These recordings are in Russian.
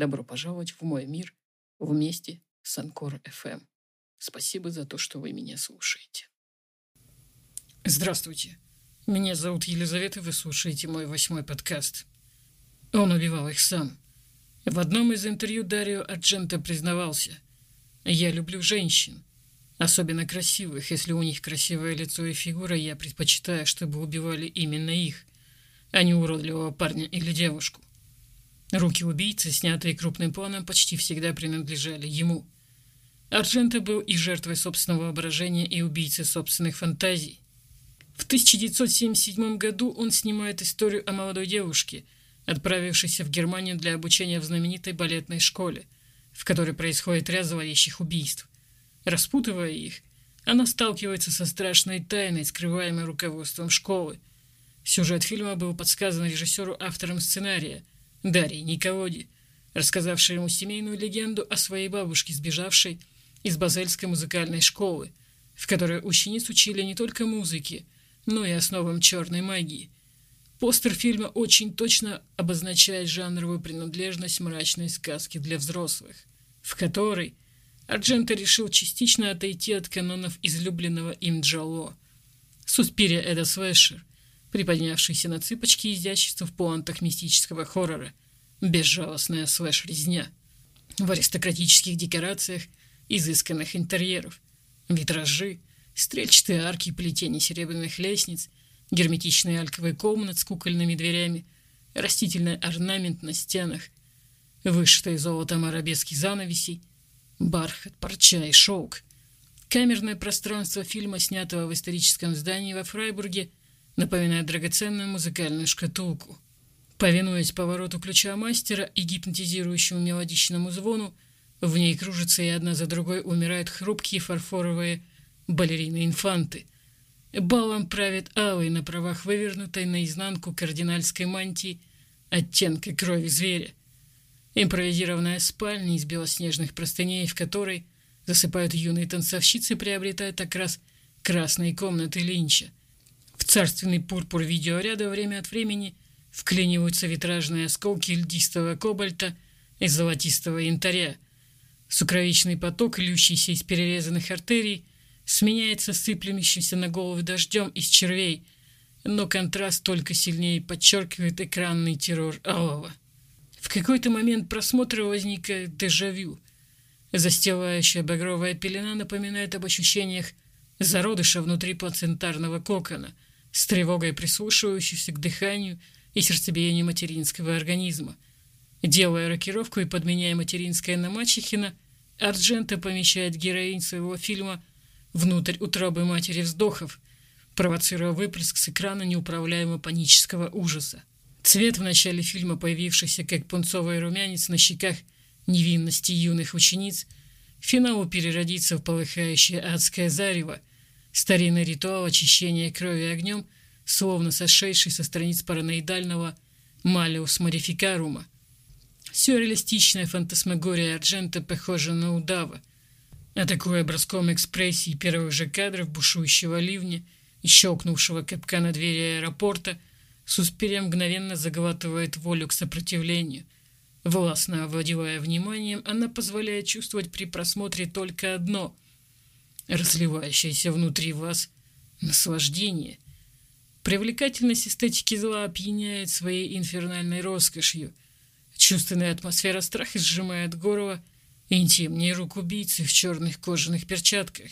Добро пожаловать в мой мир вместе с Анкор FM. Спасибо за то, что вы меня слушаете. Здравствуйте. Меня зовут Елизавета, вы слушаете мой восьмой подкаст. Он убивал их сам. В одном из интервью Дарио Арджента признавался. «Я люблю женщин. Особенно красивых. Если у них красивое лицо и фигура, я предпочитаю, чтобы убивали именно их, а не уродливого парня или девушку. Руки убийцы, снятые крупным планом, почти всегда принадлежали ему. Арджента был и жертвой собственного воображения, и убийцей собственных фантазий. В 1977 году он снимает историю о молодой девушке, отправившейся в Германию для обучения в знаменитой балетной школе, в которой происходит ряд зловещих убийств. Распутывая их, она сталкивается со страшной тайной, скрываемой руководством школы. Сюжет фильма был подсказан режиссеру автором сценария Дарьей Николоди, рассказавшей ему семейную легенду о своей бабушке, сбежавшей из Базельской музыкальной школы, в которой учениц учили не только музыке, но и основам черной магии. Постер фильма очень точно обозначает жанровую принадлежность мрачной сказки для взрослых, в которой Арджента решил частично отойти от канонов излюбленного им Джало. Суспирия – это слэшер, приподнявшийся на цыпочки изящества в пуантах мистического хоррора. Безжалостная слэш-резня. В аристократических декорациях изысканных интерьеров. Витражи, стрельчатые арки плетения серебряных лестниц, герметичные альковые комнаты с кукольными дверями, растительный орнамент на стенах, вышитые золотом арабески занавесей – бархат, парча и шелк. Камерное пространство фильма, снятого в историческом здании во Фрайбурге, напоминает драгоценную музыкальную шкатулку. Повинуясь повороту ключа мастера и гипнотизирующему мелодичному звону, в ней кружатся и одна за другой умирают хрупкие фарфоровые балерины-инфанты. Балом правит алый на правах вывернутой наизнанку кардинальской мантии оттенка крови зверя. Импровизированная спальня из белоснежных простыней, в которой засыпают юные танцовщицы, приобретает окрас красной комнаты Линча. В царственный пурпур видеоряда время от времени вклиниваются витражные осколки льдистого кобальта и золотистого янтаря. Сукровичный поток, льющийся из перерезанных артерий, сменяется сыплющимся на головы дождем из червей, но контраст только сильнее подчеркивает экранный террор алого. В какой-то момент просмотра возникает дежавю. Застилающая багровая пелена напоминает об ощущениях зародыша внутри плацентарного кокона, с тревогой прислушивающейся к дыханию и сердцебиению материнского организма. Делая рокировку и подменяя материнское на мачехина, Арджента помещает героинь своего фильма внутрь утробы матери вздохов, провоцируя выплеск с экрана неуправляемого панического ужаса. Цвет в начале фильма, появившийся как пунцовый румянец на щеках невинности юных учениц, финалу переродится в полыхающее адское зарево, старинный ритуал очищения крови огнем, словно сошедший со страниц параноидального «Малиус модификарума». Сюрреалистичная фантасмагория Арджента похожа на удава, атакуя броском экспрессии первых же кадров бушующего ливня и щелкнувшего капкана двери аэропорта – Суспирия мгновенно заглатывает волю к сопротивлению. Властно овладевая вниманием, она позволяет чувствовать при просмотре только одно – разливающееся внутри вас наслаждение. Привлекательность эстетики зла опьяняет своей инфернальной роскошью. Чувственная атмосфера страха сжимает горло, интимнее рук убийцы в черных кожаных перчатках.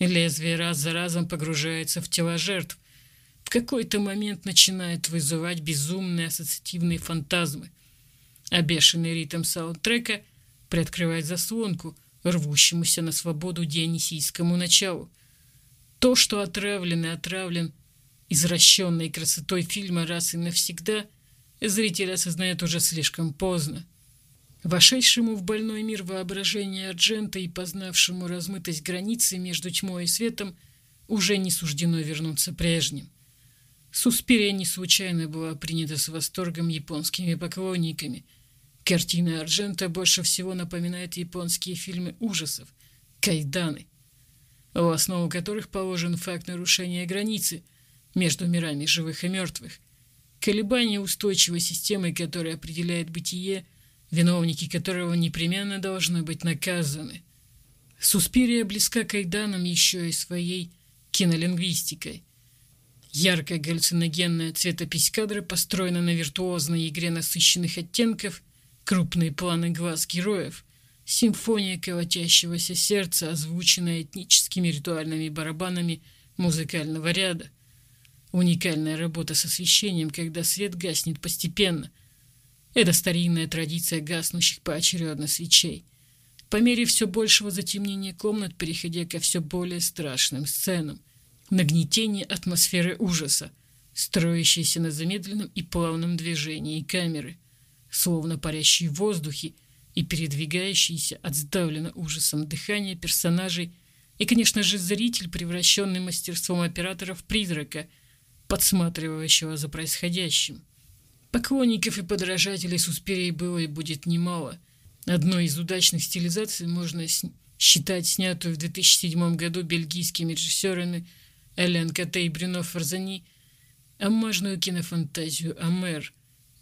Лезвие раз за разом погружается в тела жертв, в какой-то момент начинает вызывать безумные ассоциативные фантазмы, а бешеный ритм саундтрека приоткрывает заслонку рвущемуся на свободу дионисийскому началу. То, что отравлен и отравлен извращенной красотой фильма раз и навсегда, зритель осознает уже слишком поздно. Вошедшему в больной мир воображения Арджента и познавшему размытость границы между тьмой и светом уже не суждено вернуться прежним. Суспирия не случайно была принята с восторгом японскими поклонниками. Картина Арджента больше всего напоминает японские фильмы ужасов «Кайданы», в основу которых положен факт нарушения границы между мирами живых и мертвых, колебания устойчивой системы, которая определяет бытие, виновники которого непременно должны быть наказаны. Суспирия близка к Айданам еще и своей кинолингвистикой. Яркая галлюциногенная цветопись кадра построена на виртуозной игре насыщенных оттенков, крупные планы глаз героев, симфония колотящегося сердца, озвученная этническими ритуальными барабанами музыкального ряда. Уникальная работа с освещением, когда свет гаснет постепенно. Это старинная традиция гаснущих поочередно свечей. По мере все большего затемнения комнат, переходя ко все более страшным сценам нагнетение атмосферы ужаса, строящейся на замедленном и плавном движении камеры, словно парящие в воздухе и передвигающиеся от сдавленно ужасом дыхания персонажей и, конечно же, зритель, превращенный мастерством оператора в призрака, подсматривающего за происходящим. Поклонников и подражателей Суспирии было и будет немало. Одной из удачных стилизаций можно считать снятую в 2007 году бельгийскими режиссерами Элен Коте и Брюно Фарзани амажную кинофантазию «Амер»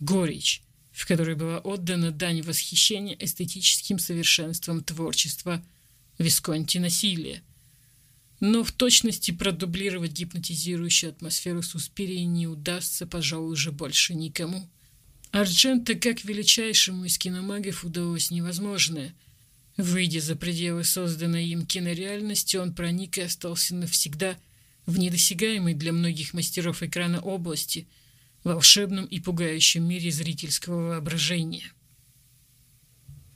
«Горечь», в которой была отдана дань восхищения эстетическим совершенством творчества Висконти насилия. Но в точности продублировать гипнотизирующую атмосферу Суспирии не удастся, пожалуй, уже больше никому. Арджента, как величайшему из киномагов, удалось невозможное. Выйдя за пределы созданной им кинореальности, он проник и остался навсегда – в недосягаемой для многих мастеров экрана области, волшебном и пугающем мире зрительского воображения.